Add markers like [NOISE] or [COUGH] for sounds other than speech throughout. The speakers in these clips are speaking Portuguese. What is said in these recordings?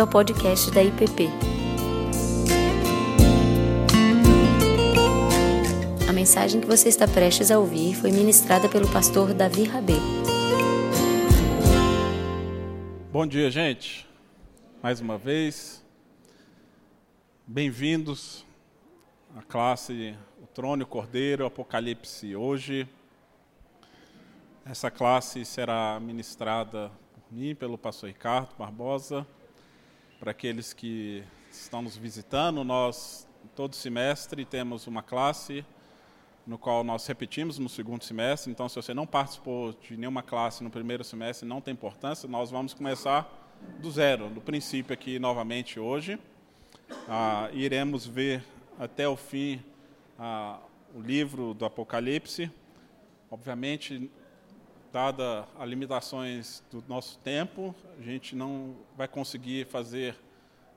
bem-vindo ao podcast da IPP. A mensagem que você está prestes a ouvir foi ministrada pelo pastor Davi Rabê. Bom dia, gente. Mais uma vez, bem-vindos à classe O Trono e o Cordeiro, Apocalipse. Hoje, essa classe será ministrada mim, pelo pastor Ricardo Barbosa. Para aqueles que estão nos visitando, nós, todo semestre, temos uma classe no qual nós repetimos no segundo semestre. Então, se você não participou de nenhuma classe no primeiro semestre, não tem importância, nós vamos começar do zero, do princípio aqui novamente hoje. Ah, iremos ver até o fim ah, o livro do Apocalipse. Obviamente, dada as limitações do nosso tempo, a gente não vai conseguir fazer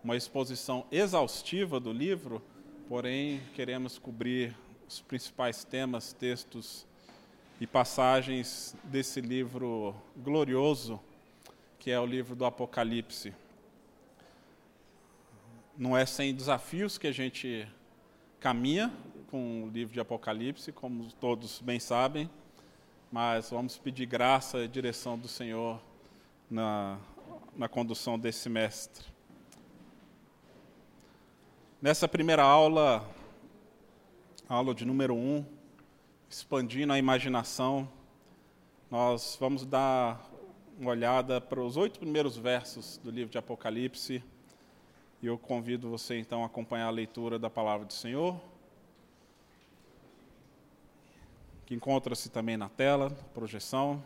uma exposição exaustiva do livro, porém queremos cobrir os principais temas, textos e passagens desse livro glorioso, que é o livro do Apocalipse. Não é sem desafios que a gente caminha com o livro de Apocalipse, como todos bem sabem mas vamos pedir graça e direção do Senhor na, na condução desse semestre. Nessa primeira aula, aula de número um, expandindo a imaginação, nós vamos dar uma olhada para os oito primeiros versos do livro de Apocalipse. E eu convido você então a acompanhar a leitura da palavra do Senhor. Que encontra-se também na tela, projeção.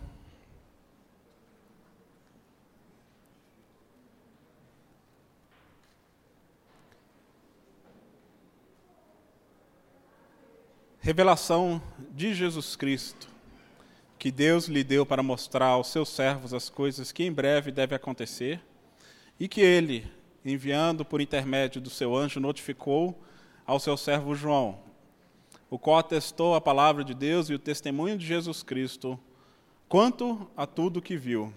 Revelação de Jesus Cristo, que Deus lhe deu para mostrar aos seus servos as coisas que em breve devem acontecer, e que ele, enviando por intermédio do seu anjo, notificou ao seu servo João, o qual atestou a palavra de Deus e o testemunho de Jesus Cristo quanto a tudo que viu.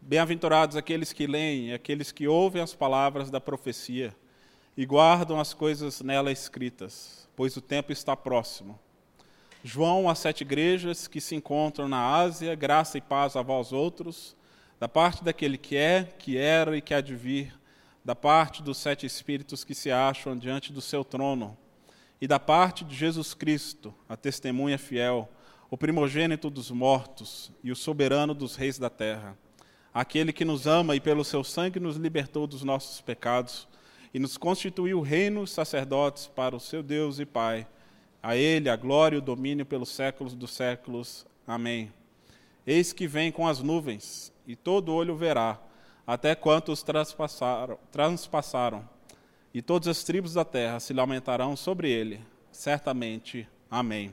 Bem-aventurados aqueles que leem aqueles que ouvem as palavras da profecia e guardam as coisas nela escritas, pois o tempo está próximo. João às sete igrejas que se encontram na Ásia, graça e paz a vós outros, da parte daquele que é, que era e que há de vir, da parte dos sete espíritos que se acham diante do seu trono, e da parte de Jesus Cristo, a testemunha fiel, o primogênito dos mortos e o soberano dos reis da terra, aquele que nos ama e pelo seu sangue nos libertou dos nossos pecados e nos constituiu reinos sacerdotes para o seu Deus e Pai. A ele a glória e o domínio pelos séculos dos séculos. Amém. Eis que vem com as nuvens, e todo olho verá, até quantos transpassaram, transpassaram e todas as tribos da terra se lamentarão sobre ele. Certamente. Amém.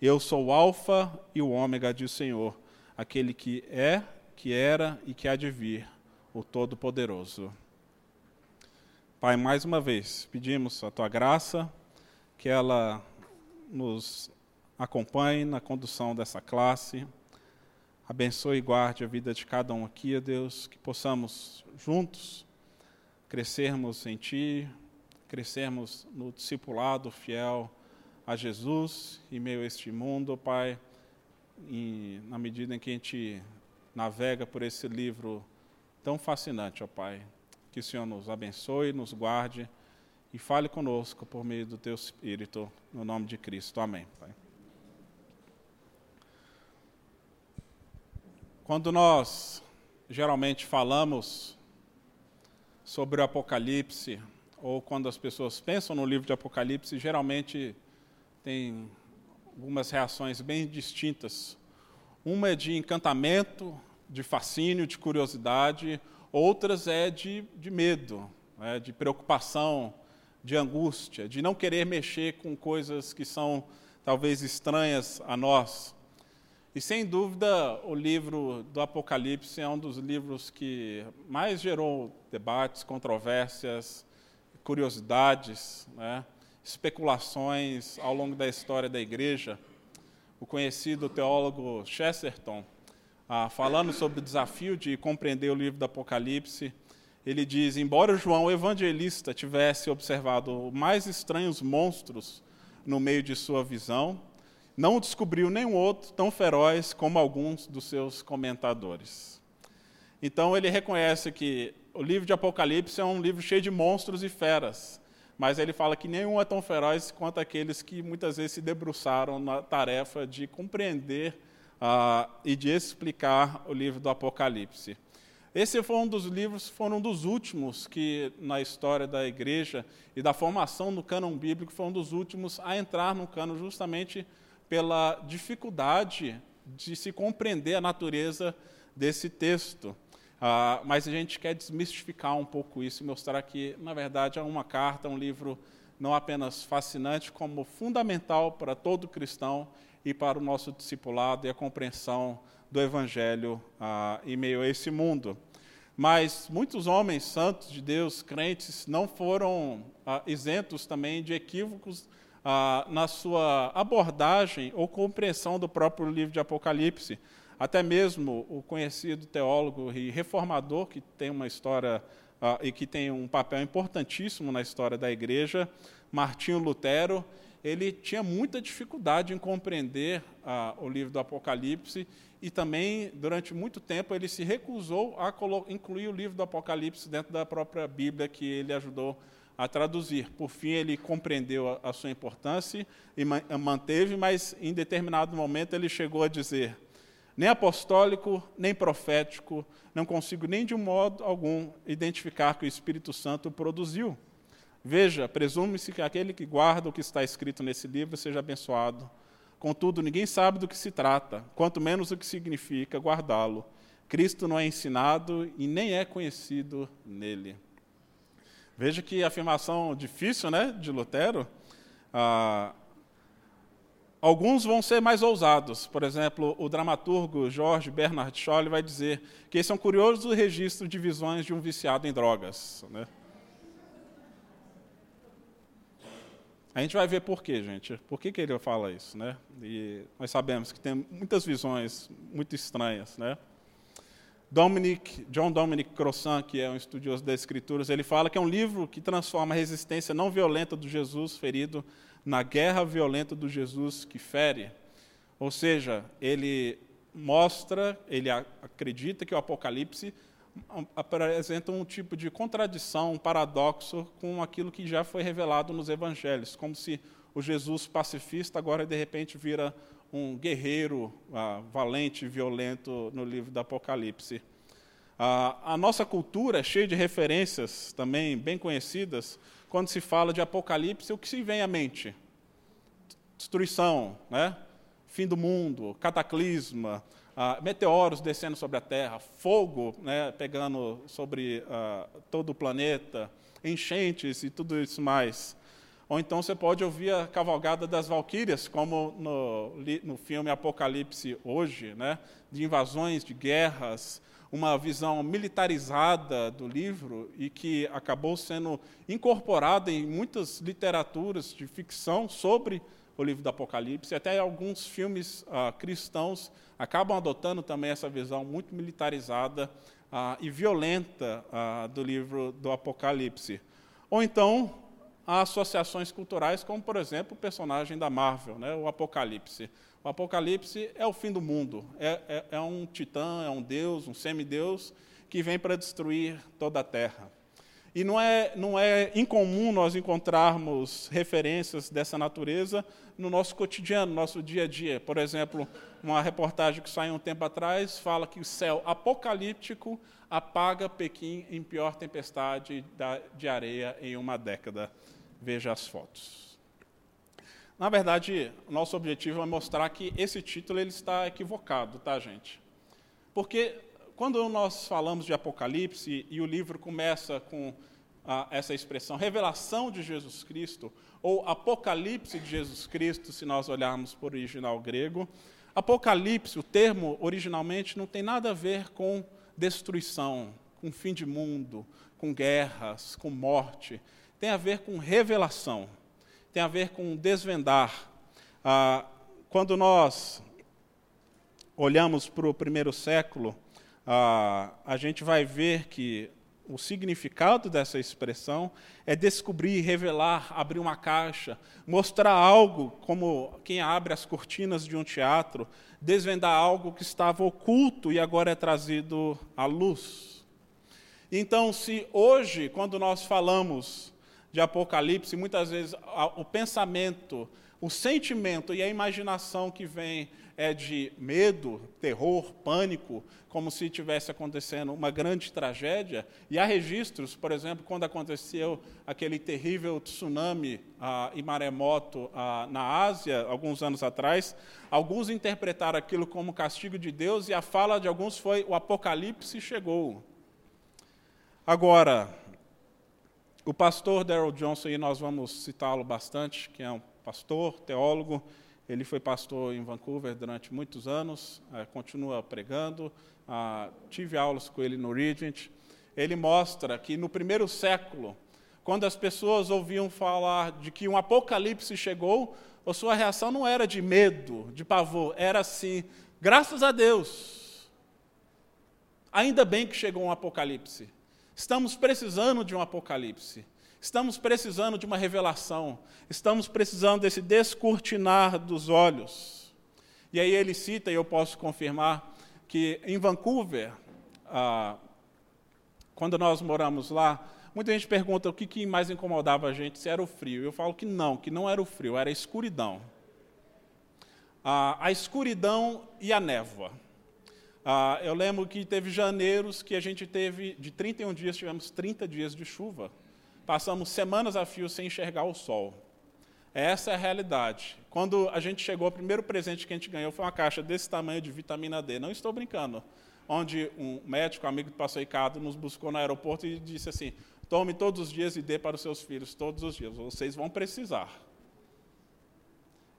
Eu sou o Alfa e o Ômega, diz o Senhor, aquele que é, que era e que há de vir, o Todo-Poderoso. Pai, mais uma vez, pedimos a tua graça, que ela nos acompanhe na condução dessa classe. Abençoe e guarde a vida de cada um aqui, Deus, que possamos juntos crescermos em Ti, crescermos no discipulado fiel a Jesus em meio a este mundo, Pai, e na medida em que a gente navega por esse livro tão fascinante, ó Pai, que o Senhor nos abençoe, nos guarde e fale conosco por meio do Teu Espírito, no nome de Cristo. Amém, Pai. Quando nós geralmente falamos sobre o Apocalipse, ou quando as pessoas pensam no livro de Apocalipse, geralmente tem algumas reações bem distintas. Uma é de encantamento, de fascínio, de curiosidade, outras é de, de medo, é, de preocupação, de angústia, de não querer mexer com coisas que são talvez estranhas a nós. E sem dúvida, o livro do Apocalipse é um dos livros que mais gerou debates, controvérsias, curiosidades, né? especulações ao longo da história da igreja. O conhecido teólogo Chesterton, ah, falando sobre o desafio de compreender o livro do Apocalipse, ele diz: embora João, o evangelista, tivesse observado mais estranhos monstros no meio de sua visão, não descobriu nenhum outro tão feroz como alguns dos seus comentadores. Então ele reconhece que o livro de Apocalipse é um livro cheio de monstros e feras, mas ele fala que nenhum é tão feroz quanto aqueles que muitas vezes se debruçaram na tarefa de compreender uh, e de explicar o livro do Apocalipse. Esse foi um dos livros, foram um dos últimos que na história da igreja e da formação do cânon bíblico foi um dos últimos a entrar no cânon justamente pela dificuldade de se compreender a natureza desse texto. Ah, mas a gente quer desmistificar um pouco isso e mostrar que, na verdade, é uma carta, um livro não apenas fascinante, como fundamental para todo cristão e para o nosso discipulado e a compreensão do Evangelho ah, em meio a esse mundo. Mas muitos homens santos de Deus, crentes, não foram ah, isentos também de equívocos ah, na sua abordagem ou compreensão do próprio livro de Apocalipse. Até mesmo o conhecido teólogo e reformador, que tem uma história ah, e que tem um papel importantíssimo na história da igreja, Martinho Lutero, ele tinha muita dificuldade em compreender ah, o livro do Apocalipse e também, durante muito tempo, ele se recusou a incluir o livro do Apocalipse dentro da própria Bíblia que ele ajudou a traduzir. Por fim, ele compreendeu a, a sua importância e ma manteve, mas em determinado momento ele chegou a dizer: nem apostólico, nem profético, não consigo nem de um modo algum identificar que o Espírito Santo produziu. Veja, presume-se que aquele que guarda o que está escrito nesse livro seja abençoado. Contudo, ninguém sabe do que se trata, quanto menos o que significa guardá-lo. Cristo não é ensinado e nem é conhecido nele. Veja que afirmação difícil, né, de Lutero. Ah, alguns vão ser mais ousados. Por exemplo, o dramaturgo George Bernard Shaw vai dizer que esse é um curioso registro de visões de um viciado em drogas. Né? A gente vai ver por quê, gente. Por que, que ele fala isso, né? E nós sabemos que tem muitas visões muito estranhas, né? Dominic, John Dominic Crossan, que é um estudioso das Escrituras, ele fala que é um livro que transforma a resistência não violenta do Jesus ferido na guerra violenta do Jesus que fere. Ou seja, ele mostra, ele acredita que o Apocalipse apresenta um tipo de contradição, um paradoxo com aquilo que já foi revelado nos evangelhos, como se o Jesus pacifista agora de repente vira um guerreiro ah, valente, violento no livro do Apocalipse. Ah, a nossa cultura é cheia de referências também bem conhecidas. Quando se fala de Apocalipse, o que se vem à mente? Destruição, né? fim do mundo, cataclisma, ah, meteoros descendo sobre a Terra, fogo né, pegando sobre ah, todo o planeta, enchentes e tudo isso mais. Ou então você pode ouvir a cavalgada das valquírias, como no, no filme Apocalipse hoje, né, de invasões, de guerras, uma visão militarizada do livro e que acabou sendo incorporada em muitas literaturas de ficção sobre o livro do Apocalipse. Até alguns filmes ah, cristãos acabam adotando também essa visão muito militarizada ah, e violenta ah, do livro do Apocalipse. Ou então, há associações culturais, como, por exemplo, o personagem da Marvel, né, o Apocalipse. O Apocalipse é o fim do mundo, é, é, é um titã, é um deus, um semideus, que vem para destruir toda a terra. E não é, não é incomum nós encontrarmos referências dessa natureza no nosso cotidiano, no nosso dia a dia. Por exemplo, uma reportagem que saiu um tempo atrás fala que o céu apocalíptico apaga Pequim em pior tempestade de areia em uma década. Veja as fotos. Na verdade, nosso objetivo é mostrar que esse título ele está equivocado, tá, gente? Porque quando nós falamos de Apocalipse e o livro começa com ah, essa expressão revelação de Jesus Cristo, ou Apocalipse de Jesus Cristo, se nós olharmos para o original grego, Apocalipse, o termo originalmente não tem nada a ver com destruição, com fim de mundo, com guerras, com morte. Tem a ver com revelação, tem a ver com desvendar. Ah, quando nós olhamos para o primeiro século, ah, a gente vai ver que o significado dessa expressão é descobrir, revelar, abrir uma caixa, mostrar algo, como quem abre as cortinas de um teatro, desvendar algo que estava oculto e agora é trazido à luz. Então, se hoje, quando nós falamos de Apocalipse, muitas vezes o pensamento, o sentimento e a imaginação que vem é de medo, terror, pânico, como se tivesse acontecendo uma grande tragédia. E há registros, por exemplo, quando aconteceu aquele terrível tsunami ah, e maremoto ah, na Ásia, alguns anos atrás, alguns interpretaram aquilo como castigo de Deus e a fala de alguns foi: o apocalipse chegou. Agora, o pastor Daryl Johnson, e nós vamos citá-lo bastante, que é um pastor, teólogo, ele foi pastor em Vancouver durante muitos anos, eh, continua pregando. Ah, tive aulas com ele no Regent. Ele mostra que no primeiro século, quando as pessoas ouviam falar de que um apocalipse chegou, a sua reação não era de medo, de pavor, era assim: graças a Deus, ainda bem que chegou um apocalipse. Estamos precisando de um apocalipse. Estamos precisando de uma revelação, estamos precisando desse descortinar dos olhos. E aí ele cita, e eu posso confirmar, que em Vancouver, ah, quando nós moramos lá, muita gente pergunta o que, que mais incomodava a gente, se era o frio. Eu falo que não, que não era o frio, era a escuridão. Ah, a escuridão e a névoa. Ah, eu lembro que teve janeiros que a gente teve, de 31 dias, tivemos 30 dias de chuva. Passamos semanas a fio sem enxergar o sol. Essa é a realidade. Quando a gente chegou, o primeiro presente que a gente ganhou foi uma caixa desse tamanho de vitamina D. Não estou brincando. Onde um médico, amigo do pastor Ricardo, nos buscou no aeroporto e disse assim: tome todos os dias e dê para os seus filhos, todos os dias. Vocês vão precisar.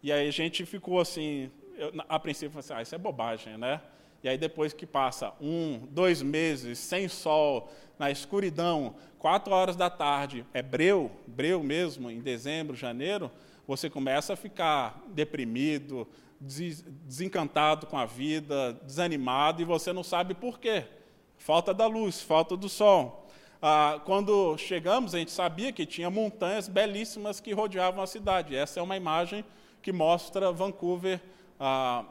E aí a gente ficou assim, eu, a princípio, assim, ah, isso é bobagem, né? E aí depois que passa um, dois meses sem sol, na escuridão, quatro horas da tarde, é breu, breu mesmo, em dezembro, janeiro, você começa a ficar deprimido, desencantado com a vida, desanimado, e você não sabe por quê. Falta da luz, falta do sol. Ah, quando chegamos, a gente sabia que tinha montanhas belíssimas que rodeavam a cidade. Essa é uma imagem que mostra Vancouver ah,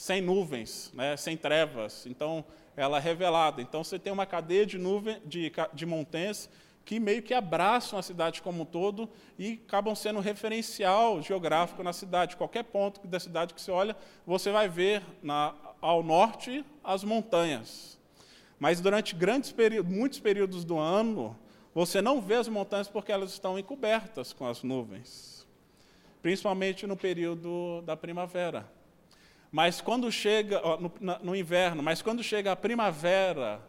sem nuvens, né, sem trevas. Então, ela é revelada. Então, você tem uma cadeia de, nuvem, de, de montanhas que meio que abraçam a cidade como um todo e acabam sendo referencial geográfico na cidade. Qualquer ponto da cidade que você olha, você vai ver na, ao norte as montanhas. Mas durante grandes períodos, muitos períodos do ano, você não vê as montanhas porque elas estão encobertas com as nuvens, principalmente no período da primavera. Mas quando chega ó, no, no inverno, mas quando chega a primavera,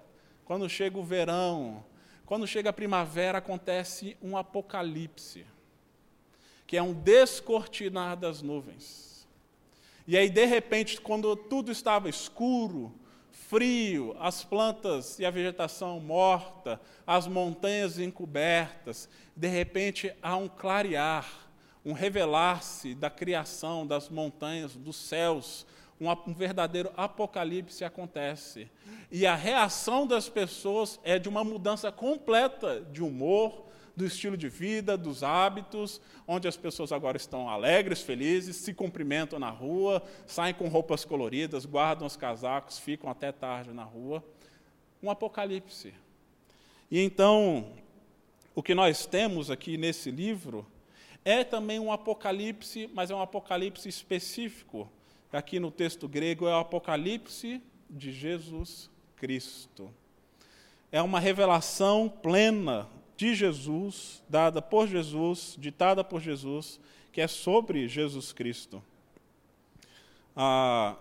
quando chega o verão, quando chega a primavera, acontece um apocalipse, que é um descortinar das nuvens. E aí, de repente, quando tudo estava escuro, frio, as plantas e a vegetação morta, as montanhas encobertas, de repente há um clarear, um revelar-se da criação das montanhas, dos céus, um, verdadeiro apocalipse acontece. E a reação das pessoas é de uma mudança completa de humor, do estilo de vida, dos hábitos, onde as pessoas agora estão alegres, felizes, se cumprimentam na rua, saem com roupas coloridas, guardam os casacos, ficam até tarde na rua. Um apocalipse. E então, o que nós temos aqui nesse livro é também um apocalipse, mas é um apocalipse específico aqui no texto grego é o Apocalipse de Jesus Cristo. É uma revelação plena de Jesus, dada por Jesus, ditada por Jesus, que é sobre Jesus Cristo. Ah,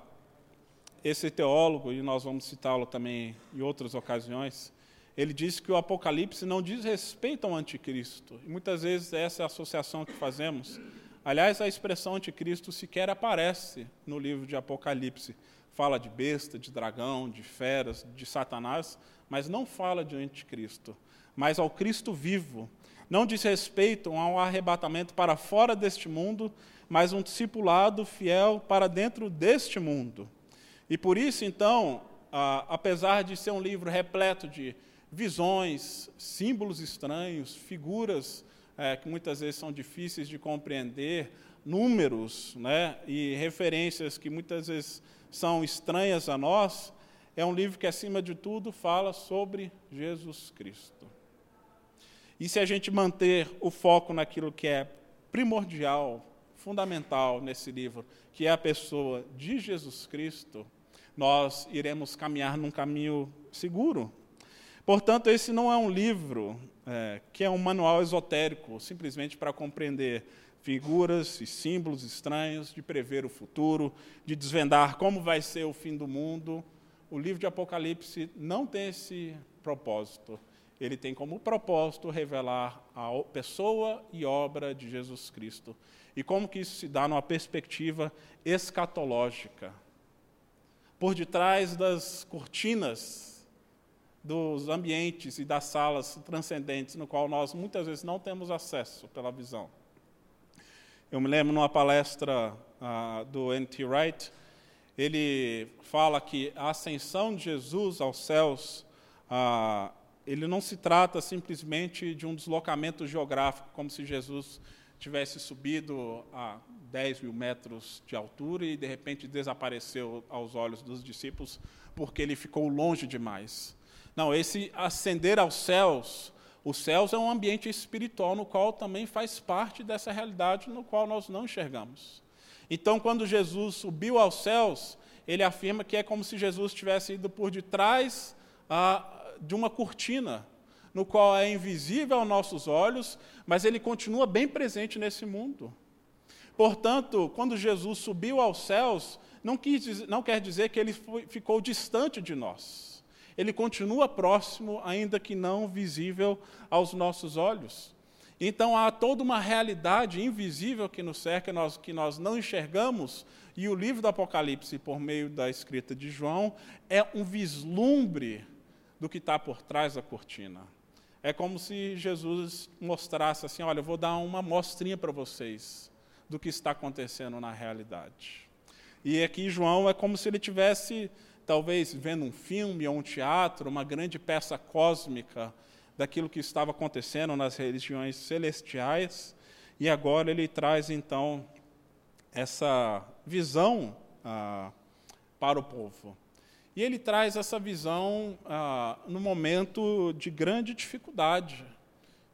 esse teólogo, e nós vamos citá-lo também em outras ocasiões, ele diz que o Apocalipse não diz respeito ao anticristo. E muitas vezes essa é a associação que fazemos Aliás, a expressão anticristo sequer aparece no livro de Apocalipse. Fala de besta, de dragão, de feras, de Satanás, mas não fala de anticristo, mas ao Cristo vivo. Não diz respeito a um arrebatamento para fora deste mundo, mas um discipulado fiel para dentro deste mundo. E por isso, então, apesar de ser um livro repleto de visões, símbolos estranhos, figuras é, que muitas vezes são difíceis de compreender, números né, e referências que muitas vezes são estranhas a nós, é um livro que, acima de tudo, fala sobre Jesus Cristo. E se a gente manter o foco naquilo que é primordial, fundamental nesse livro, que é a pessoa de Jesus Cristo, nós iremos caminhar num caminho seguro. Portanto, esse não é um livro é, que é um manual esotérico, simplesmente para compreender figuras e símbolos estranhos, de prever o futuro, de desvendar como vai ser o fim do mundo. O livro de Apocalipse não tem esse propósito. Ele tem como propósito revelar a pessoa e obra de Jesus Cristo. E como que isso se dá numa perspectiva escatológica. Por detrás das cortinas dos ambientes e das salas transcendentes, no qual nós muitas vezes não temos acesso pela visão. Eu me lembro numa palestra uh, do N.T. Wright, ele fala que a ascensão de Jesus aos céus, uh, ele não se trata simplesmente de um deslocamento geográfico, como se Jesus tivesse subido a 10 mil metros de altura e de repente desapareceu aos olhos dos discípulos porque ele ficou longe demais. Não, esse ascender aos céus os céus é um ambiente espiritual no qual também faz parte dessa realidade no qual nós não enxergamos. Então, quando Jesus subiu aos céus, ele afirma que é como se Jesus tivesse ido por detrás ah, de uma cortina, no qual é invisível aos nossos olhos, mas ele continua bem presente nesse mundo. Portanto, quando Jesus subiu aos céus, não, quis, não quer dizer que ele foi, ficou distante de nós ele continua próximo, ainda que não visível aos nossos olhos. Então há toda uma realidade invisível que nos cerca, nós, que nós não enxergamos, e o livro do Apocalipse, por meio da escrita de João, é um vislumbre do que está por trás da cortina. É como se Jesus mostrasse assim: olha, eu vou dar uma mostrinha para vocês do que está acontecendo na realidade. E aqui João é como se ele tivesse talvez vendo um filme ou um teatro, uma grande peça cósmica daquilo que estava acontecendo nas religiões celestiais, e agora ele traz então essa visão ah, para o povo. E ele traz essa visão ah, no momento de grande dificuldade,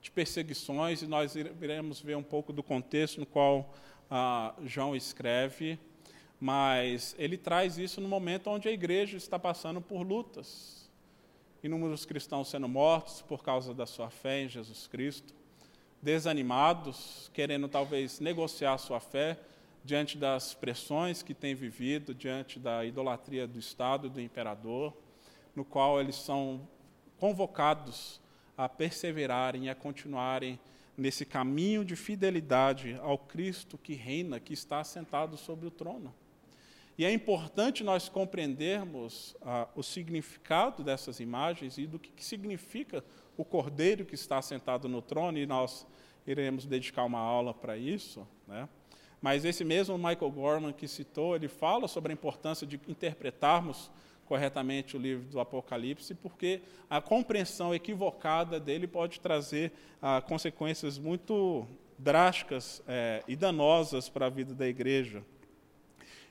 de perseguições, e nós iremos ver um pouco do contexto no qual ah, João escreve mas ele traz isso no momento onde a igreja está passando por lutas. Inúmeros cristãos sendo mortos por causa da sua fé em Jesus Cristo, desanimados, querendo talvez negociar sua fé diante das pressões que têm vivido, diante da idolatria do Estado e do imperador, no qual eles são convocados a perseverarem e a continuarem nesse caminho de fidelidade ao Cristo que reina, que está sentado sobre o trono. E é importante nós compreendermos ah, o significado dessas imagens e do que, que significa o cordeiro que está sentado no trono, e nós iremos dedicar uma aula para isso. Né? Mas esse mesmo Michael Gorman que citou, ele fala sobre a importância de interpretarmos corretamente o livro do Apocalipse, porque a compreensão equivocada dele pode trazer ah, consequências muito drásticas eh, e danosas para a vida da igreja.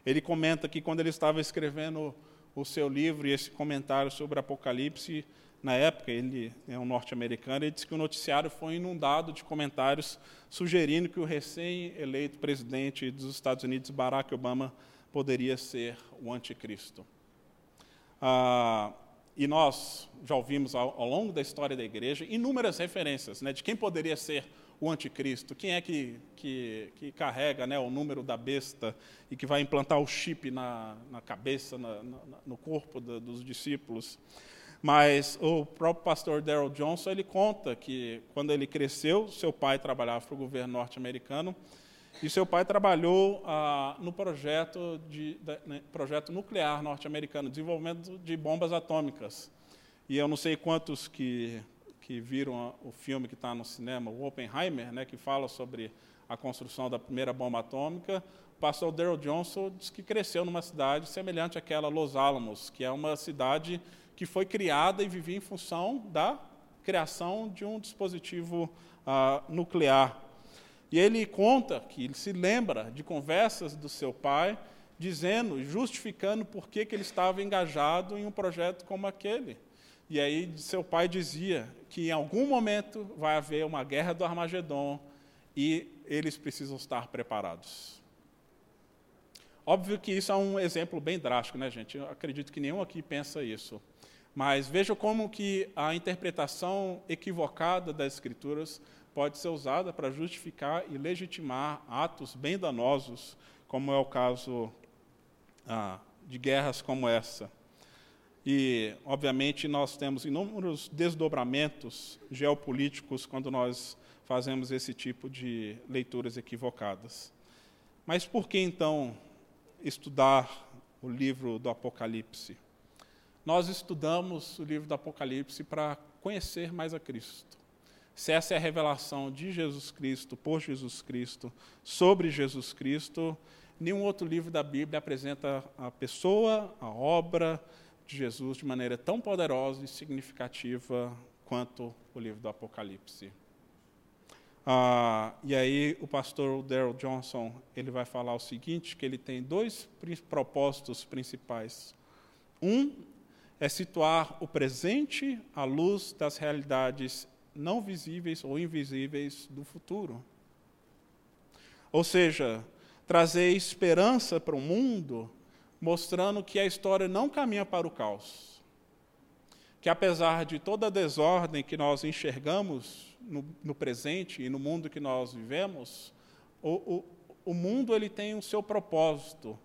Ele comenta que quando ele estava escrevendo o seu livro e esse comentário sobre Apocalipse, na época, ele é um norte-americano, ele disse que o noticiário foi inundado de comentários sugerindo que o recém-eleito presidente dos Estados Unidos, Barack Obama, poderia ser o anticristo. Ah, e nós já ouvimos ao, ao, longo da história da igreja inúmeras referências né, de quem poderia ser o anticristo? Quem é que, que, que carrega né, o número da besta e que vai implantar o chip na, na cabeça, na, na, no corpo da, dos discípulos? Mas o próprio pastor Daryl Johnson ele conta que quando ele cresceu, seu pai trabalhava para o governo norte-americano e seu pai trabalhou ah, no projeto, de, né, projeto nuclear norte-americano, desenvolvimento de bombas atômicas. E eu não sei quantos que que viram o filme que está no cinema, o Oppenheimer, né, que fala sobre a construção da primeira bomba atômica, o pastor Daryl Johnson diz que cresceu numa cidade semelhante àquela Los Alamos, que é uma cidade que foi criada e vivia em função da criação de um dispositivo ah, nuclear. E ele conta que ele se lembra de conversas do seu pai, dizendo, justificando por que, que ele estava engajado em um projeto como aquele. E aí seu pai dizia que em algum momento vai haver uma guerra do Armagedon e eles precisam estar preparados. Óbvio que isso é um exemplo bem drástico, né, gente? Eu acredito que nenhum aqui pensa isso. Mas veja como que a interpretação equivocada das Escrituras pode ser usada para justificar e legitimar atos bem danosos, como é o caso ah, de guerras como essa. E, obviamente, nós temos inúmeros desdobramentos geopolíticos quando nós fazemos esse tipo de leituras equivocadas. Mas por que, então, estudar o livro do Apocalipse? Nós estudamos o livro do Apocalipse para conhecer mais a Cristo. Se essa é a revelação de Jesus Cristo, por Jesus Cristo, sobre Jesus Cristo, nenhum outro livro da Bíblia apresenta a pessoa, a obra de Jesus de maneira tão poderosa e significativa quanto o livro do Apocalipse. Ah, e aí o pastor Daryl Johnson ele vai falar o seguinte, que ele tem dois propósitos principais. Um é situar o presente à luz das realidades não visíveis ou invisíveis do futuro. Ou seja, trazer esperança para o mundo, mostrando que a história não caminha para o caos. Que apesar de toda a desordem que nós enxergamos no, no presente e no mundo que nós vivemos, o, o, o mundo ele tem o seu propósito,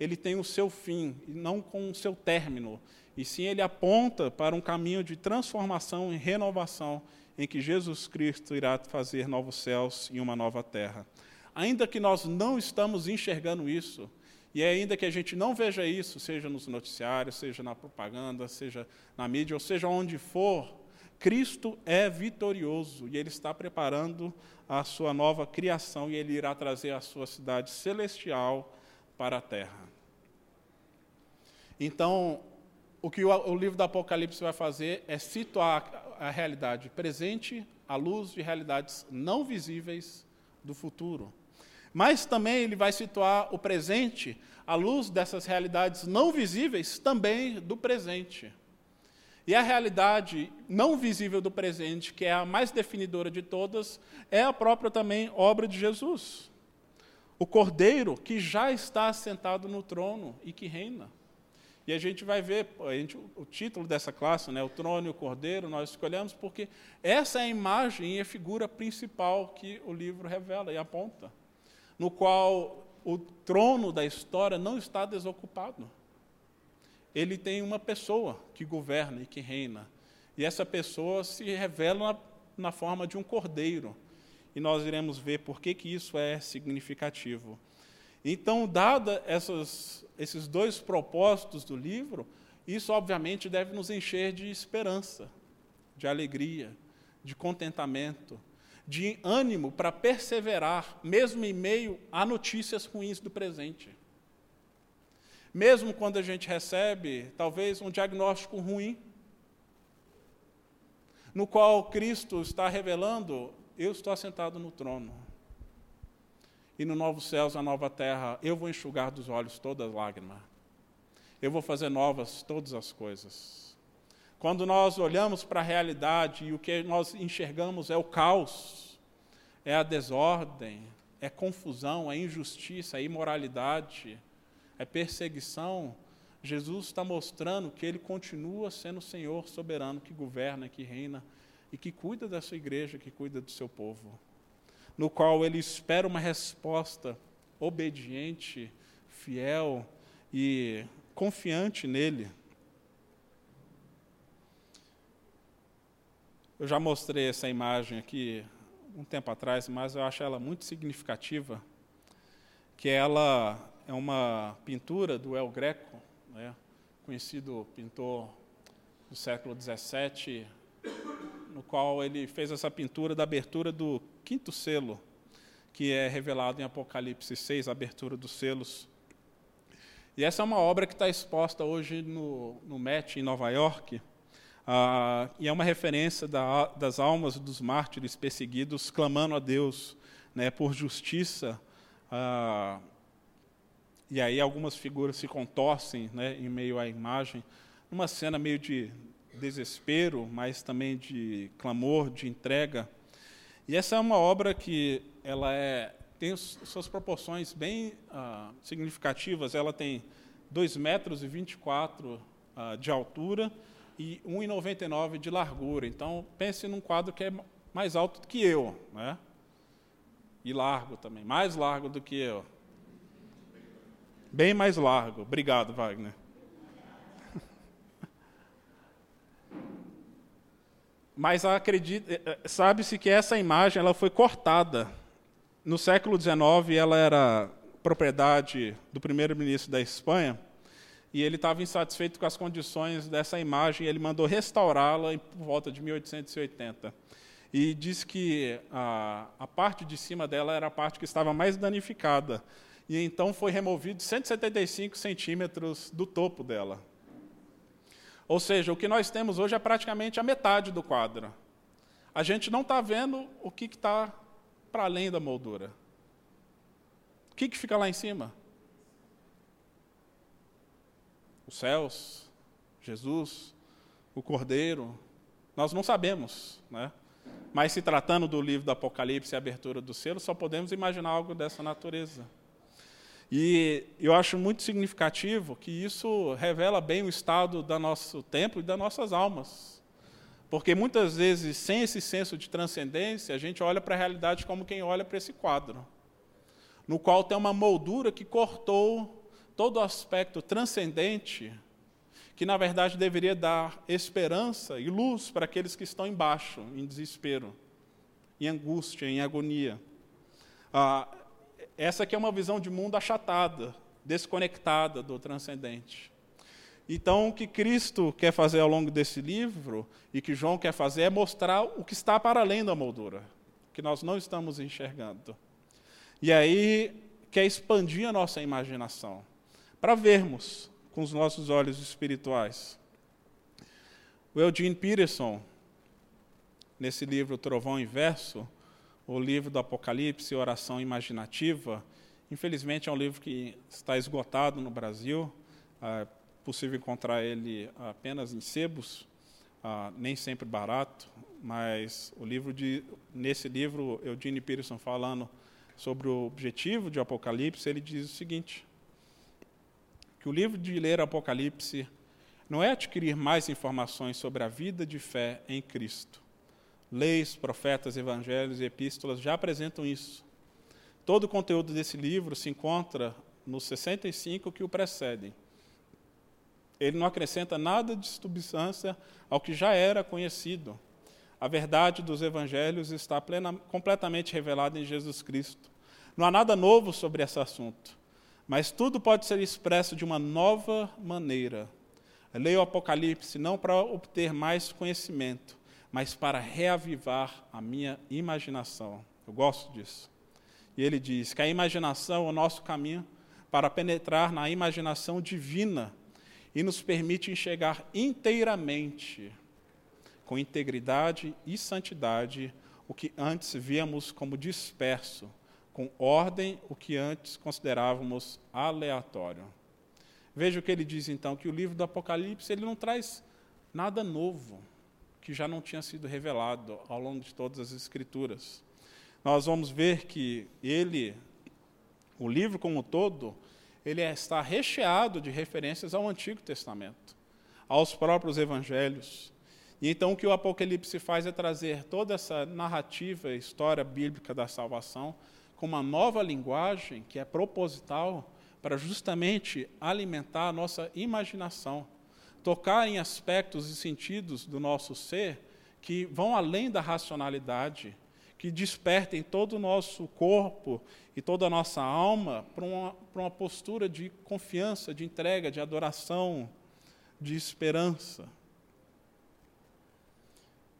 ele tem o seu fim, e não com o seu término, e sim ele aponta para um caminho de transformação e renovação em que Jesus Cristo irá fazer novos céus e uma nova terra. Ainda que nós não estamos enxergando isso, e ainda que a gente não veja isso, seja nos noticiários, seja na propaganda, seja na mídia, ou seja onde for, Cristo é vitorioso e Ele está preparando a sua nova criação e Ele irá trazer a sua cidade celestial para a terra. Então, o que o, livro do Apocalipse vai fazer é situar a realidade presente à luz de realidades não visíveis do futuro. Mas também ele vai situar o presente à luz dessas realidades não visíveis também do presente. E a realidade não visível do presente, que é a mais definidora de todas, é a própria também obra de Jesus. O Cordeiro que já está assentado no trono e que reina. E a gente vai ver, gente, o título dessa classe, né, o trono e o cordeiro, nós escolhemos porque essa é a imagem e a figura principal que o livro revela e aponta, no qual o trono da história não está desocupado. Ele tem uma pessoa que governa e que reina. E essa pessoa se revela na, forma de um cordeiro. E nós iremos ver por que, que isso é significativo. Então, dada essas, esses dois propósitos do livro, isso obviamente deve nos encher de esperança, de alegria, de contentamento, de ânimo para perseverar, mesmo em meio a notícias ruins do presente. Mesmo quando a gente recebe, talvez, um diagnóstico ruim, no qual Cristo está revelando: eu estou assentado no trono e no novo céus, a nova terra, eu vou enxugar dos olhos toda lágrima. Eu vou fazer novas todas as coisas. Quando nós olhamos para a realidade e o que nós enxergamos é o caos, é a desordem, é confusão, é injustiça, é imoralidade, é perseguição, Jesus está mostrando que Ele continua sendo o Senhor soberano que governa, que reina e que cuida da sua igreja, que cuida do seu povo no qual ele espera uma resposta obediente, fiel e confiante nele. Eu já mostrei essa imagem aqui um tempo atrás, mas eu acho ela muito significativa, que ela é uma pintura do El Greco, né, conhecido pintor do século XVII, no qual ele fez essa pintura da abertura do quinto selo, que é revelado em Apocalipse 6, a abertura dos selos. E essa é uma obra que está exposta hoje no, no MET em Nova York, ah, e é uma referência da, das almas dos mártires perseguidos clamando a Deus né, por justiça. Ah, e aí algumas figuras se contorcem né, em meio à imagem, numa cena meio de desespero, mas também de clamor, de entrega. E essa é uma obra que ela é, tem suas proporções bem ah, significativas. Ela tem 2 metros e 24 ah, de altura e 1,99 de largura. Então, pense num quadro que é mais alto do que eu, né? E largo também, mais largo do que eu. Bem mais largo. Obrigado, Wagner. [LAUGHS] Mas eh, eh, sabe-se que essa imagem ela foi cortada. No século XIX, ela era propriedade do primeiro-ministro da Espanha, e ele estava insatisfeito com as condições dessa imagem, ele mandou restaurá-la por volta de 1880. E diz que a, a parte de cima dela era a parte que estava mais danificada, e então foi removido 175 centímetros do topo dela. Ou seja, o que nós temos hoje é praticamente a metade do quadro. A gente não está vendo o que está para além da moldura. O que, que fica lá em cima? Os céus, Jesus, o Cordeiro. Nós não sabemos, né? Mas se tratando do livro do Apocalipse e abertura do selo, só podemos imaginar algo dessa natureza. E eu acho muito significativo que isso revela bem o estado do nosso tempo e das nossas almas. Porque muitas vezes, sem esse senso de transcendência, a gente olha para a realidade como quem olha para esse quadro, no qual tem uma moldura que cortou todo o aspecto transcendente, que na verdade deveria dar esperança e luz para aqueles que estão embaixo, em desespero, em angústia, em agonia. Ah, essa aqui é uma visão de mundo achatada, desconectada do transcendente. Então, o que Cristo quer fazer ao longo desse livro e que João quer fazer é mostrar o que está para além da moldura, que nós não estamos enxergando. E aí, quer expandir a nossa imaginação, para vermos com os nossos olhos espirituais. O Eugene Peterson, nesse livro Trovão Inverso, o livro do Apocalipse, Oração Imaginativa. Infelizmente, é um livro que está esgotado no Brasil. É possível encontrar ele apenas em sebos, ah, nem sempre barato, mas o livro de, nesse livro, Eugene Peterson falando sobre o objetivo de Apocalipse, ele diz o seguinte: que o livro de ler Apocalipse não é adquirir mais informações sobre a vida de fé em Cristo, Leis, profetas, evangelhos e epístolas já apresentam isso. Todo o conteúdo desse livro se encontra nos 65 que o precedem. Ele não acrescenta nada de substância ao que já era conhecido. A verdade dos evangelhos está plena, completamente revelada em Jesus Cristo. Não há nada novo sobre esse assunto, mas tudo pode ser expresso de uma nova maneira. Leia o Apocalipse não para obter mais conhecimento, mas para reavivar a minha imaginação. Eu gosto disso. E ele diz que a imaginação é o nosso caminho para penetrar na imaginação divina e nos permite enxergar inteiramente, com integridade e santidade, o que antes víamos como disperso, com ordem o que antes considerávamos aleatório. Veja o que ele diz então, que o livro do Apocalipse ele não traz nada novo que já não tinha sido revelado ao longo de todas as Escrituras. Nós vamos ver que ele, o livro como um todo, ele está recheado de referências ao Antigo Testamento, aos próprios Evangelhos. E então o que o Apocalipse faz é trazer toda essa narrativa, história bíblica da salvação, com uma nova linguagem que é proposital para justamente alimentar a nossa imaginação tocar em aspectos e sentidos do nosso ser que vão além da racionalidade, que despertem todo o nosso corpo e toda a nossa alma para uma, para uma postura de confiança, de entrega, de adoração, de esperança.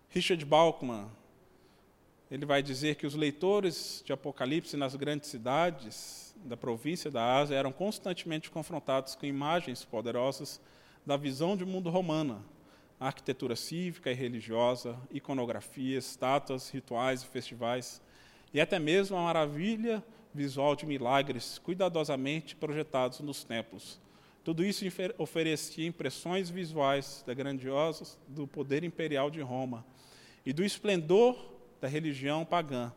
Richard Balkman, ele vai dizer que os leitores de Apocalipse nas grandes cidades da província da Ásia eram constantemente confrontados com imagens poderosas da visão de mundo romana, arquitetura cívica e religiosa, iconografia, estátuas, rituais e festivais, e até mesmo a maravilha visual de milagres cuidadosamente projetados nos templos. Tudo isso oferecia impressões visuais da grandiosa do poder imperial de Roma e do esplendor da religião pagã.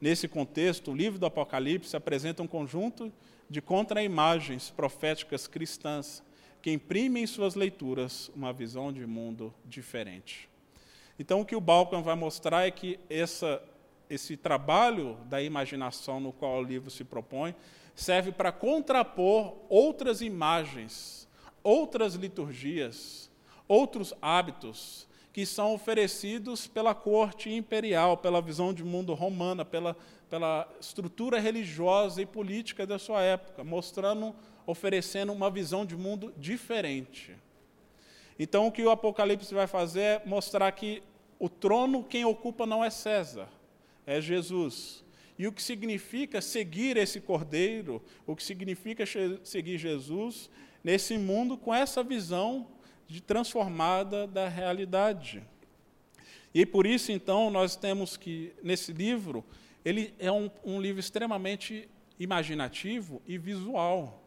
Nesse contexto, o livro do Apocalipse apresenta um conjunto de contra-imagens proféticas cristãs que imprimem em suas leituras uma visão de mundo diferente. Então, o que o Balkan vai mostrar é que essa, esse trabalho da imaginação no qual o livro se propõe serve para contrapor outras imagens, outras liturgias, outros hábitos que são oferecidos pela corte imperial, pela visão de mundo romana, pela, pela estrutura religiosa e política da sua época, mostrando, oferecendo uma visão de mundo diferente. Então, o que o Apocalipse vai fazer é mostrar que o trono, quem ocupa não é César, é Jesus. E o que significa seguir esse cordeiro, o que significa seguir Jesus nesse mundo com essa visão de transformada da realidade. E por isso, então, nós temos que, nesse livro, ele é um, um livro extremamente imaginativo e visual,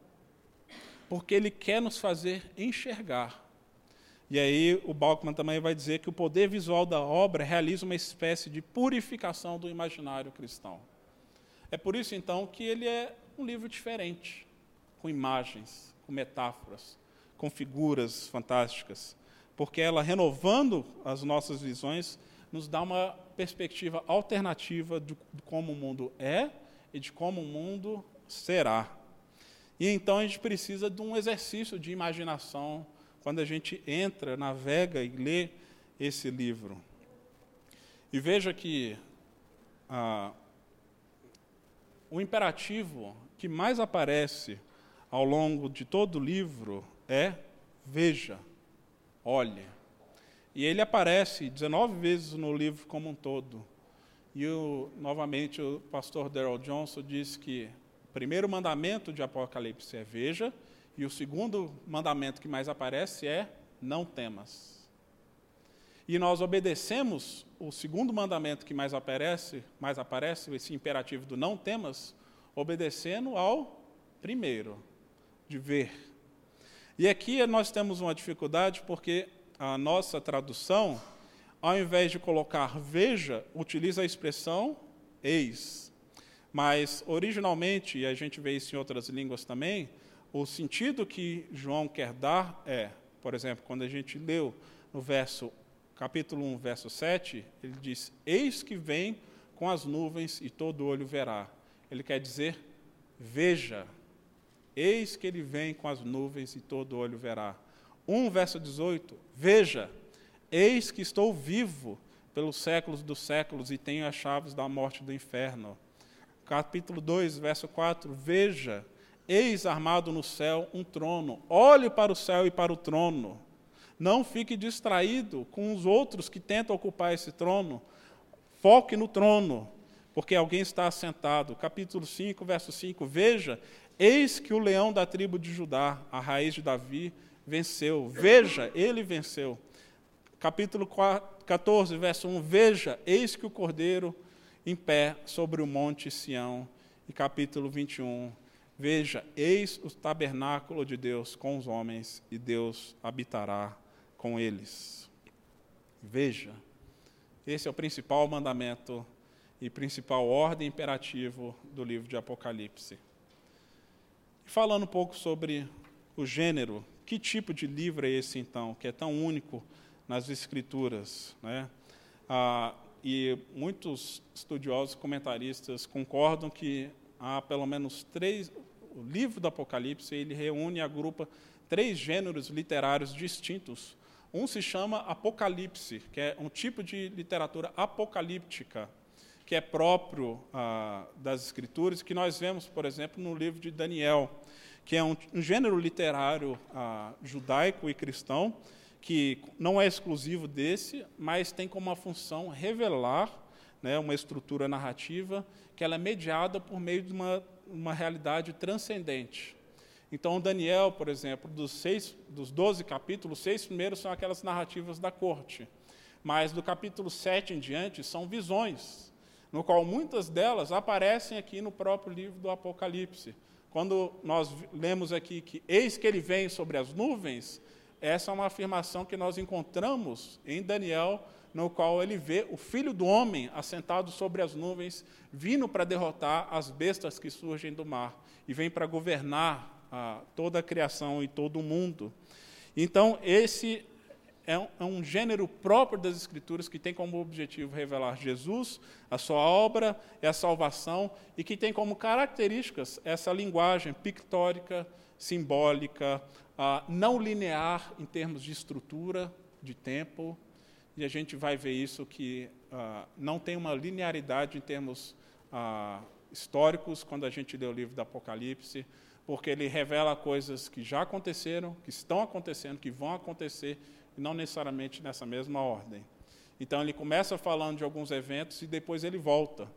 porque ele quer nos fazer enxergar. E aí o Balkman também vai dizer que o poder visual da obra realiza uma espécie de purificação do imaginário cristão. É por isso, então, que ele é um livro diferente, com imagens, com metáforas, com figuras fantásticas, porque ela, renovando as nossas visões, nos dá uma perspectiva alternativa de como o mundo é e de como o mundo será. E então a gente precisa de um exercício de imaginação quando a gente entra, navega e lê esse livro. E veja que ah, o imperativo que mais aparece ao longo de todo o livro é veja, olhe. E ele aparece 19 vezes no livro como um todo. E o, novamente o pastor Daryl Johnson diz que o primeiro mandamento de Apocalipse é veja, e o segundo mandamento que mais aparece é não temas. E nós obedecemos o segundo mandamento que mais aparece, mais aparece, esse imperativo do não temas, obedecendo ao primeiro, de ver. E aqui nós temos uma dificuldade porque a nossa tradução, ao invés de colocar veja, utiliza a expressão eis. Mas originalmente, e a gente vê isso em outras línguas também, o sentido que João quer dar é, por exemplo, quando a gente leu no verso capítulo 1, verso 7, ele diz: Eis que vem com as nuvens e todo olho verá. Ele quer dizer: veja, Eis que ele vem com as nuvens e todo olho verá. 1 verso 18: Veja, eis que estou vivo pelos séculos dos séculos e tenho as chaves da morte do inferno. Capítulo 2, verso 4: Veja, eis armado no céu um trono. Olhe para o céu e para o trono. Não fique distraído com os outros que tentam ocupar esse trono. Foque no trono, porque alguém está assentado. Capítulo 5, verso 5: Veja, Eis que o leão da tribo de Judá, a raiz de Davi, venceu. Veja, ele venceu. Capítulo 14, verso 1. Veja, eis que o cordeiro em pé sobre o monte Sião. E capítulo 21. Veja, eis o tabernáculo de Deus com os homens, e Deus habitará com eles. Veja, esse é o principal mandamento e principal ordem imperativo do livro de Apocalipse. Falando um pouco sobre o gênero, que tipo de livro é esse então, que é tão único nas escrituras, né? Ah, e muitos estudiosos, comentaristas concordam que há pelo menos três. O livro do Apocalipse ele reúne, agrupa três gêneros literários distintos. Um se chama Apocalipse, que é um tipo de literatura apocalíptica, que é próprio ah, das Escrituras, que nós vemos, por exemplo, no livro de Daniel, que é um, um gênero literário ah, judaico e cristão, que não é exclusivo desse, mas tem como uma função revelar né, uma estrutura narrativa, que ela é mediada por meio de uma, uma realidade transcendente. Então, Daniel, por exemplo, dos, seis, dos 12 capítulos, seis primeiros são aquelas narrativas da corte. Mas do capítulo 7 em diante são visões, no qual muitas delas aparecem aqui no próprio livro do Apocalipse. Quando nós lemos aqui que eis que ele vem sobre as nuvens, essa é uma afirmação que nós encontramos em Daniel, no qual ele vê o filho do homem assentado sobre as nuvens, vindo para derrotar as bestas que surgem do mar e vem para governar ah, toda a criação e todo o mundo. Então, esse é um, é um, gênero próprio das Escrituras que tem como objetivo revelar Jesus, a sua obra e a salvação, e que tem como características essa linguagem pictórica, simbólica, não linear em termos de estrutura, de tempo, e a gente vai ver isso que ah, não tem uma linearidade em termos ah, históricos quando a gente lê o livro do Apocalipse, porque ele revela coisas que já aconteceram, que estão acontecendo, que vão acontecer, e não necessariamente nessa mesma ordem. Então ele começa falando de alguns eventos e depois ele volta.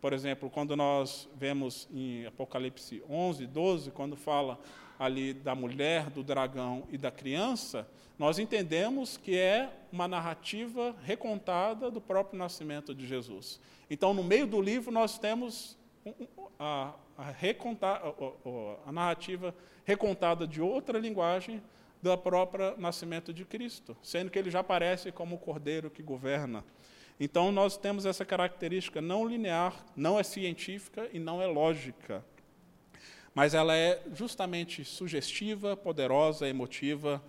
Por exemplo, quando nós vemos em Apocalipse 11, 12, quando fala ali da mulher, do dragão e da criança, nós entendemos que é uma narrativa recontada do próprio nascimento de Jesus. Então, no meio do livro, nós temos a, a, recontar, a, a narrativa recontada de outra linguagem do próprio nascimento de Cristo, sendo que ele já aparece como o cordeiro que governa. Então, nós temos essa característica não linear, não é científica e não é lógica. Mas ela é justamente sugestiva, poderosa, emotiva,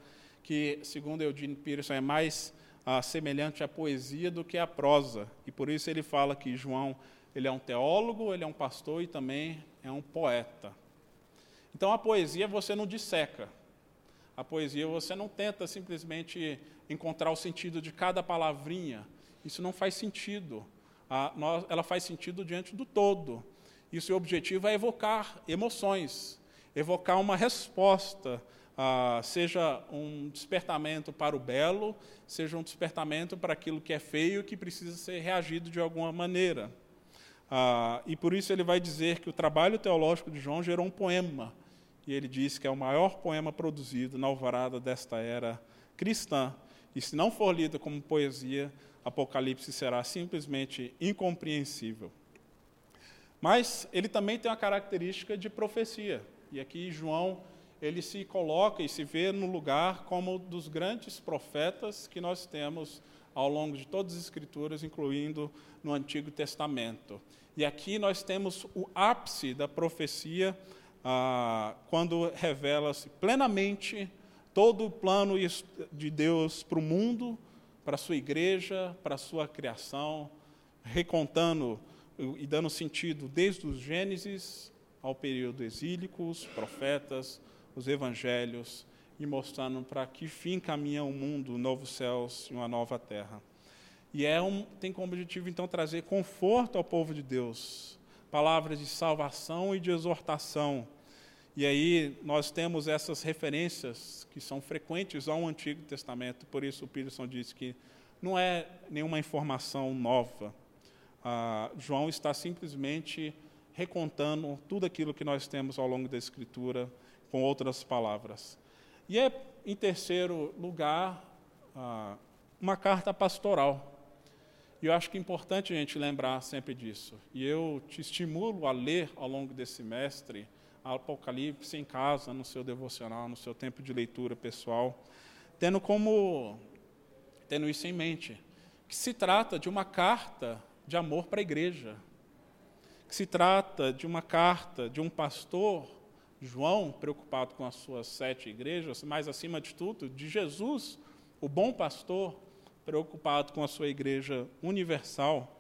que, segundo Eugene Peterson, é mais ah, semelhante à poesia do que à prosa. E por isso ele fala que João ele é um teólogo, ele é um pastor e também é um poeta. Então a poesia você não disseca. A poesia você não tenta simplesmente encontrar o sentido de cada palavrinha. Isso não faz sentido. nós, ela faz sentido diante do todo. E o seu objetivo é evocar emoções, evocar uma resposta, ah, seja um despertamento para o belo, seja um despertamento para aquilo que é feio que precisa ser reagido de alguma maneira. Ah, e por isso ele vai dizer que o trabalho teológico de João gerou um poema. E ele diz que é o maior poema produzido na alvorada desta era cristã. E se não for lido como poesia, Apocalipse será simplesmente incompreensível. Mas ele também tem uma característica de profecia. E aqui João ele se coloca e se vê no lugar como dos grandes profetas que nós temos ao longo de todas as Escrituras, incluindo no Antigo Testamento. E aqui nós temos o ápice da profecia, ah, quando revela-se plenamente todo o plano de Deus para o mundo, para a sua igreja, para a sua criação, recontando e dando sentido desde os Gênesis ao período exílico, os profetas, os evangelhos e mostrando para que fim caminha o mundo, novos céus e uma nova terra. E é um, tem como objetivo, então, trazer conforto ao povo de Deus, palavras de salvação e de exortação. E aí nós temos essas referências que são frequentes ao Antigo Testamento, por isso o Peterson disse que não é nenhuma informação nova. Ah, João está simplesmente recontando tudo aquilo que nós temos ao longo da Escritura com outras palavras. E é, em terceiro lugar, ah, uma carta pastoral. E eu acho que é importante a gente lembrar sempre disso. E eu te estimulo a ler ao longo desse semestre Apocalipse em casa, no seu devocional, no seu tempo de leitura pessoal, tendo como tendo isso em mente, que se trata de uma carta de amor para a igreja, que se trata de uma carta de um pastor João, preocupado com as suas sete igrejas, mas, acima de tudo, de Jesus, o bom pastor, preocupado com a sua igreja universal.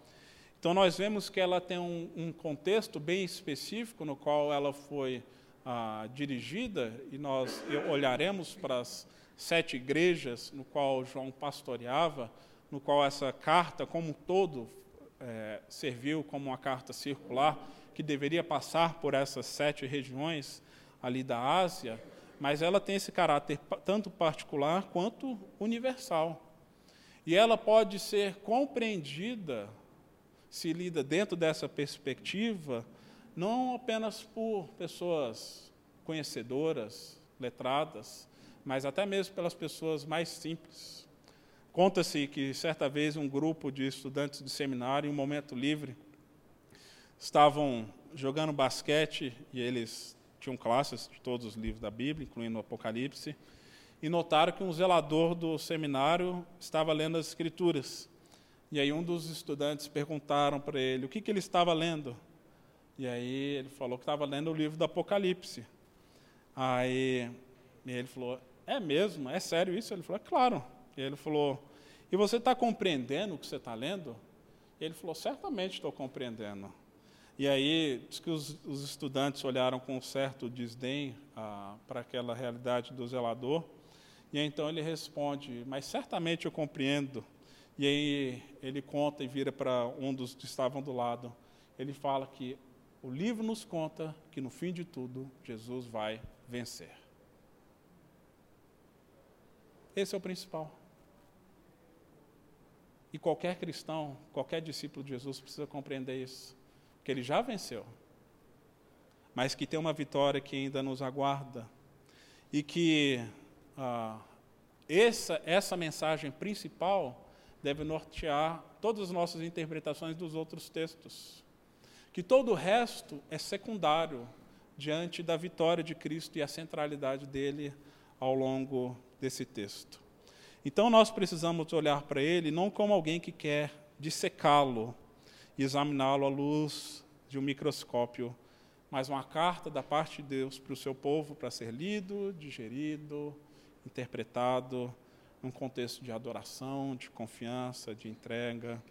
Então, nós vemos que ela tem um, um contexto bem específico no qual ela foi ah, dirigida, e nós olharemos para as sete igrejas no qual João pastoreava, no qual essa carta, como um todo, é, serviu como uma carta circular que deveria passar por essas sete regiões ali da Ásia, mas ela tem esse caráter tanto particular quanto universal. E ela pode ser compreendida se lida dentro dessa perspectiva, não apenas por pessoas conhecedoras, letradas, mas até mesmo pelas pessoas mais simples. Conta-se que certa vez um grupo de estudantes de seminário, em um momento livre, estavam jogando basquete e eles tinham classes de todos os livros da Bíblia, incluindo o Apocalipse, e notaram que um zelador do seminário estava lendo as Escrituras. E aí um dos estudantes perguntaram para ele o que, que ele estava lendo. E aí ele falou que estava lendo o livro do Apocalipse. Aí ele falou, é mesmo? É sério isso? Ele falou, é claro. E ele falou, e você está compreendendo o que você está lendo? E ele falou, certamente estou compreendendo. E aí, diz que os, os estudantes olharam com um certo desdém ah, para aquela realidade do zelador, e então ele responde: Mas certamente eu compreendo. E aí ele conta e vira para um dos que estavam do lado. Ele fala que o livro nos conta que no fim de tudo Jesus vai vencer. Esse é o principal. E qualquer cristão, qualquer discípulo de Jesus precisa compreender isso que ele já venceu, mas que tem uma vitória que ainda nos aguarda e que ah, essa, essa mensagem principal deve nortear todas as nossas interpretações dos outros textos. Que todo o resto é secundário diante da vitória de Cristo e a centralidade dele ao longo desse texto. Então nós precisamos olhar para ele não como alguém que quer dissecá-lo, e examiná-lo à luz de um microscópio, mas uma carta da parte de Deus para o seu povo para ser lido, digerido, interpretado num contexto de adoração, de confiança, de entrega,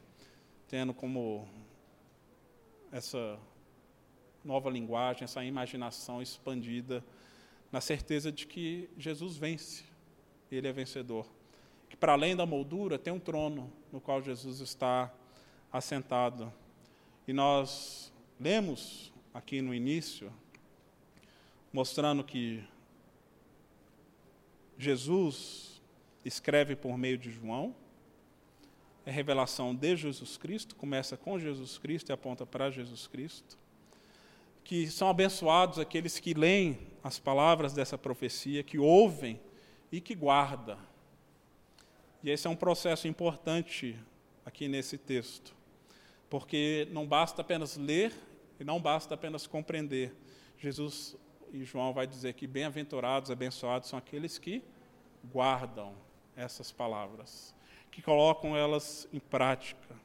tendo como essa nova linguagem, essa imaginação expandida na certeza de que Jesus vence, ele é vencedor. Que para além da moldura tem um trono no qual Jesus está assentado. E nós lemos aqui no início, mostrando que Jesus escreve por meio de João, é revelação de Jesus Cristo, começa com Jesus Cristo e aponta para Jesus Cristo. Que são abençoados aqueles que leem as palavras dessa profecia, que ouvem e que guardam. E esse é um processo importante aqui nesse texto porque não basta apenas ler e não basta apenas compreender. Jesus e João vai dizer que bem-aventurados, abençoados são aqueles que guardam essas palavras, que colocam elas em prática.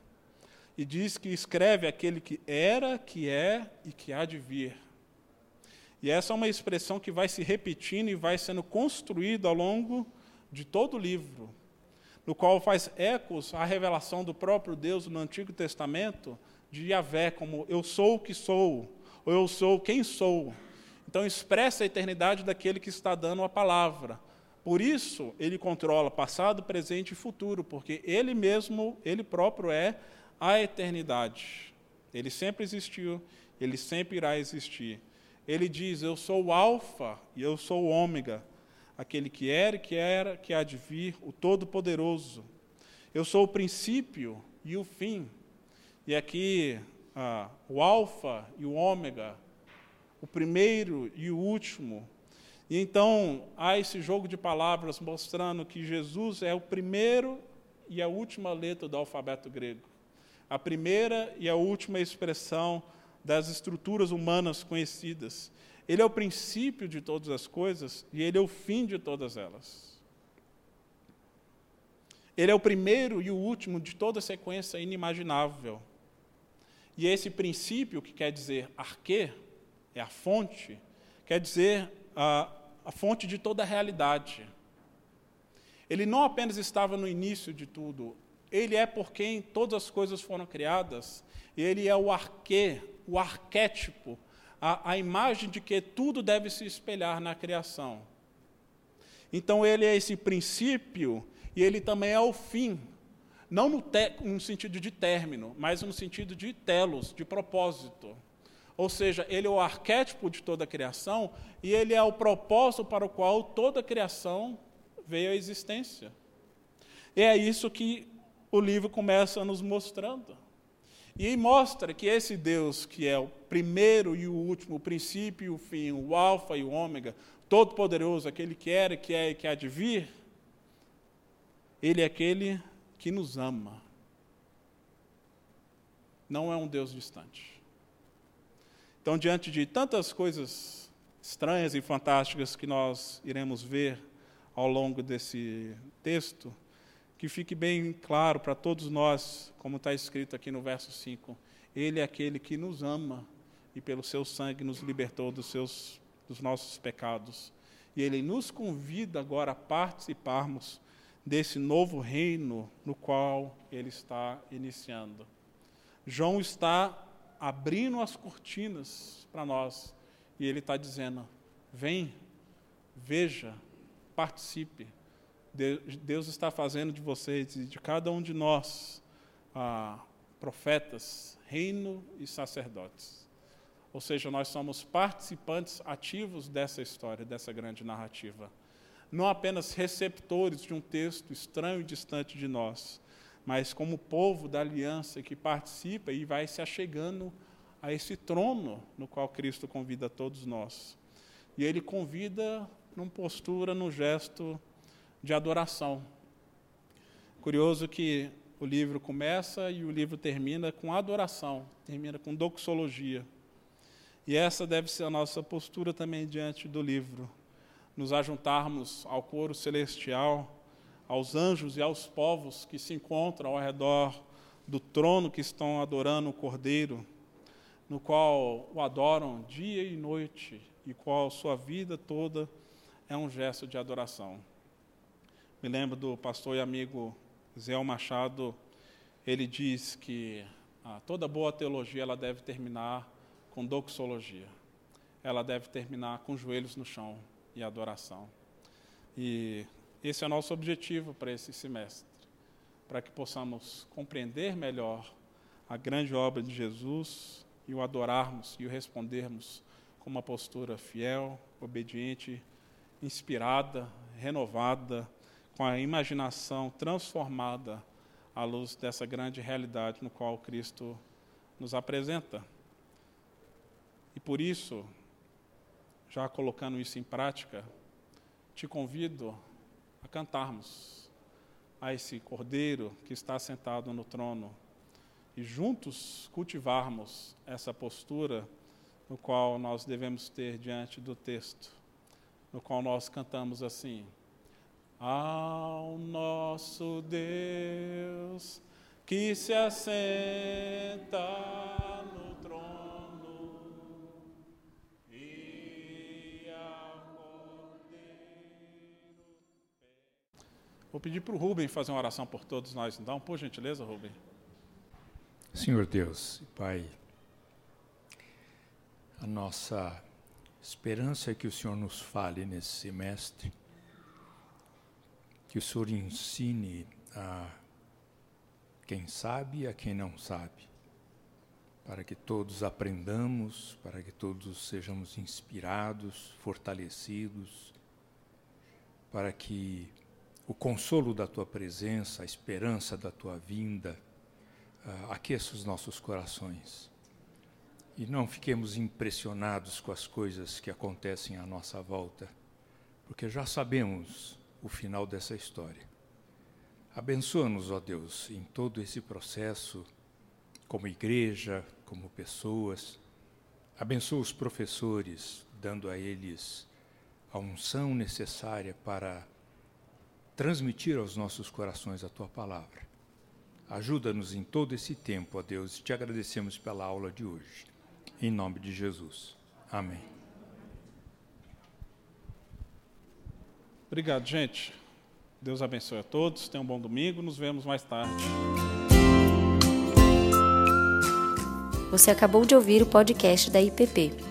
E diz que escreve aquele que era, que é e que há de vir. E essa é uma expressão que vai se repetindo e vai sendo construída ao longo de todo o livro no qual faz ecos à revelação do próprio Deus no Antigo Testamento de Yahvé, como eu sou o que sou, ou eu sou quem sou. Então expressa a eternidade daquele que está dando a palavra. Por isso, ele controla passado, presente e futuro, porque ele mesmo, ele próprio é a eternidade. Ele sempre existiu, ele sempre irá existir. Ele diz: Eu sou o Alfa e eu sou o Ômega, aquele que era, que era, que há de vir, o Todo-Poderoso. Eu sou o princípio e o fim. E aqui ah, o Alfa e o Ômega, o primeiro e o último. E então há esse jogo de palavras mostrando que Jesus é o primeiro e a última letra do alfabeto grego. A primeira e a última expressão das estruturas humanas conhecidas. Ele é o princípio de todas as coisas e ele é o fim de todas elas. Ele é o primeiro e o último de toda sequência inimaginável. E esse princípio, que quer dizer arque, é a fonte, quer dizer a, a fonte de toda a realidade. Ele não apenas estava no início de tudo, ele é por quem todas as coisas foram criadas, ele é o arque, o arquétipo a, a imagem de que tudo deve se espelhar na criação. Então, ele é esse princípio e ele também é o fim. Não no, te, no sentido de término, mas no sentido de telos, de propósito. Ou seja, ele é o arquétipo de toda a criação e ele é o propósito para o qual toda a criação veio à existência. E é isso que o livro começa nos mostrando. E mostra que esse Deus, que é o primeiro e o último, o princípio e o fim, o alfa e o ômega, todo-poderoso, aquele que era, que é e que há de vir, ele é aquele que nos ama. Não é um Deus distante. Então, diante de tantas coisas estranhas e fantásticas que nós iremos ver ao longo desse texto, que fique bem claro para todos nós, como está escrito aqui no verso 5, Ele é aquele que nos ama e pelo seu sangue nos libertou dos, seus, dos nossos pecados. E Ele nos convida agora a participarmos desse novo reino no qual Ele está iniciando. João está abrindo as cortinas para nós e ele está dizendo: vem, veja, participe Deus está fazendo de vocês e de cada um de nós ah, profetas, reino e sacerdotes. Ou seja, nós somos participantes ativos dessa história, dessa grande narrativa. Não apenas receptores de um texto estranho e distante de nós, mas como povo da aliança que participa e vai se achegando a esse trono no qual Cristo convida todos nós. E ele convida numa postura, num gesto de adoração. Curioso que o livro começa e o livro termina com adoração, termina com doxologia. E essa deve ser a nossa postura também diante do livro. Nos ajuntarmos ao coro celestial, aos anjos e aos povos que se encontram ao redor do trono que estão adorando o Cordeiro, no qual o adoram dia e noite, e qual sua vida toda é um gesto de adoração. Me lembro do pastor e amigo Zé Machado, ele diz que ah, toda boa teologia ela deve terminar com doxologia. Ela deve terminar com joelhos no chão e adoração. E esse é o nosso objetivo para esse semestre, para que possamos compreender melhor a grande obra de Jesus e o adorarmos e o respondermos com uma postura fiel, obediente, inspirada, renovada, com a imaginação transformada à luz dessa grande realidade no qual Cristo nos apresenta. E por isso, já colocando isso em prática, te convido a cantarmos a esse Cordeiro que está sentado no trono e juntos cultivarmos essa postura no qual nós devemos ter diante do texto, no qual nós cantamos assim ao nosso Deus que se assenta Vou pedir para o Rubem fazer uma oração por todos nós, então, por gentileza, Rubem. Senhor Deus, Pai, a nossa esperança é que o Senhor nos fale nesse semestre que o Senhor ensine a quem sabe e a quem não sabe, para que todos aprendamos, para que todos sejamos inspirados, fortalecidos, para que o consolo da tua presença, a esperança da tua vinda, uh, aqueça os nossos corações. E não fiquemos impressionados com as coisas que acontecem à nossa volta, porque já sabemos o final dessa história. Abençoa-nos, ó Deus, em todo esse processo, como igreja, como pessoas. Abençoa os professores, dando a eles a unção necessária para transmitir aos nossos corações a tua palavra. Ajuda-nos em todo esse tempo, ó Deus, e te agradecemos pela aula de hoje. Em nome de Jesus. Amém. Obrigado, gente. Deus abençoe a todos. Tenham um bom domingo. Nos vemos mais tarde. Você acabou de ouvir o podcast da IPP.